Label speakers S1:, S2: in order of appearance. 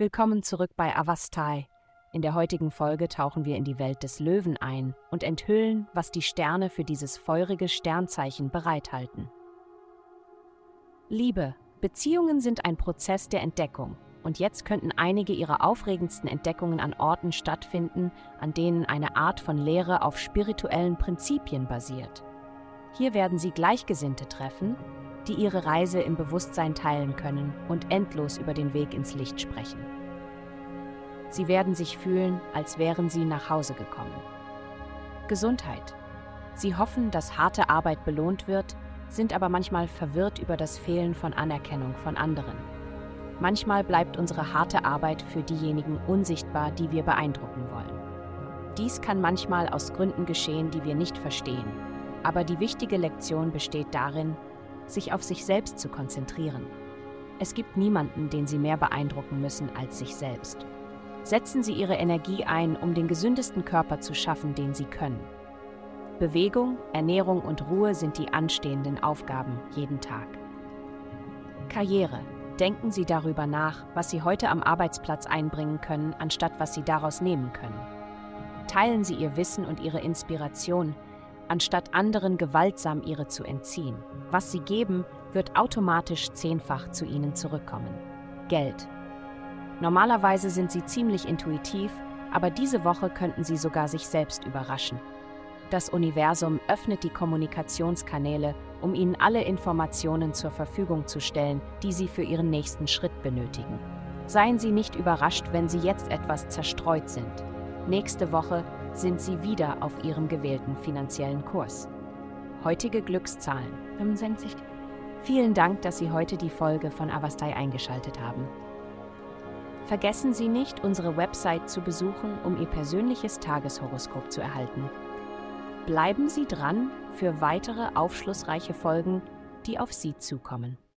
S1: Willkommen zurück bei Avastai. In der heutigen Folge tauchen wir in die Welt des Löwen ein und enthüllen, was die Sterne für dieses feurige Sternzeichen bereithalten. Liebe, Beziehungen sind ein Prozess der Entdeckung und jetzt könnten einige ihrer aufregendsten Entdeckungen an Orten stattfinden, an denen eine Art von Lehre auf spirituellen Prinzipien basiert. Hier werden Sie Gleichgesinnte treffen, die ihre Reise im Bewusstsein teilen können und endlos über den Weg ins Licht sprechen. Sie werden sich fühlen, als wären sie nach Hause gekommen. Gesundheit. Sie hoffen, dass harte Arbeit belohnt wird, sind aber manchmal verwirrt über das Fehlen von Anerkennung von anderen. Manchmal bleibt unsere harte Arbeit für diejenigen unsichtbar, die wir beeindrucken wollen. Dies kann manchmal aus Gründen geschehen, die wir nicht verstehen, aber die wichtige Lektion besteht darin, sich auf sich selbst zu konzentrieren. Es gibt niemanden, den Sie mehr beeindrucken müssen als sich selbst. Setzen Sie Ihre Energie ein, um den gesündesten Körper zu schaffen, den Sie können. Bewegung, Ernährung und Ruhe sind die anstehenden Aufgaben jeden Tag. Karriere. Denken Sie darüber nach, was Sie heute am Arbeitsplatz einbringen können, anstatt was Sie daraus nehmen können. Teilen Sie Ihr Wissen und Ihre Inspiration, anstatt anderen gewaltsam ihre zu entziehen. Was Sie geben, wird automatisch zehnfach zu Ihnen zurückkommen. Geld. Normalerweise sind Sie ziemlich intuitiv, aber diese Woche könnten Sie sogar sich selbst überraschen. Das Universum öffnet die Kommunikationskanäle, um Ihnen alle Informationen zur Verfügung zu stellen, die Sie für Ihren nächsten Schritt benötigen. Seien Sie nicht überrascht, wenn Sie jetzt etwas zerstreut sind. Nächste Woche sind Sie wieder auf Ihrem gewählten finanziellen Kurs. Heutige Glückszahlen 65. Vielen Dank, dass Sie heute die Folge von Avastai eingeschaltet haben. Vergessen Sie nicht, unsere Website zu besuchen, um Ihr persönliches Tageshoroskop zu erhalten. Bleiben Sie dran für weitere aufschlussreiche Folgen, die auf Sie zukommen.